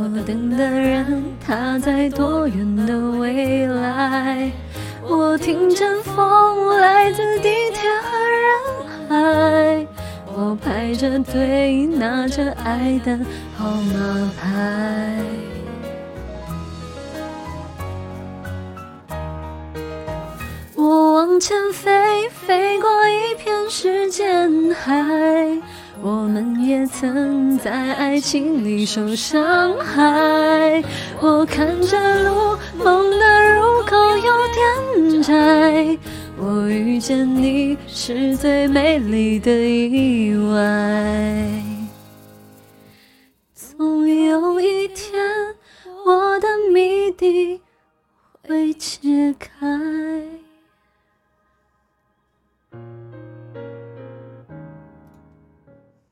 我等的人，他在多远的未来？我听见风来自地铁和人海，我排着队拿着爱的号码牌。我往前飞，飞过一片时间海。曾在爱情里受伤害。我看着路，梦的入口有点窄。我遇见你是最美丽的意外。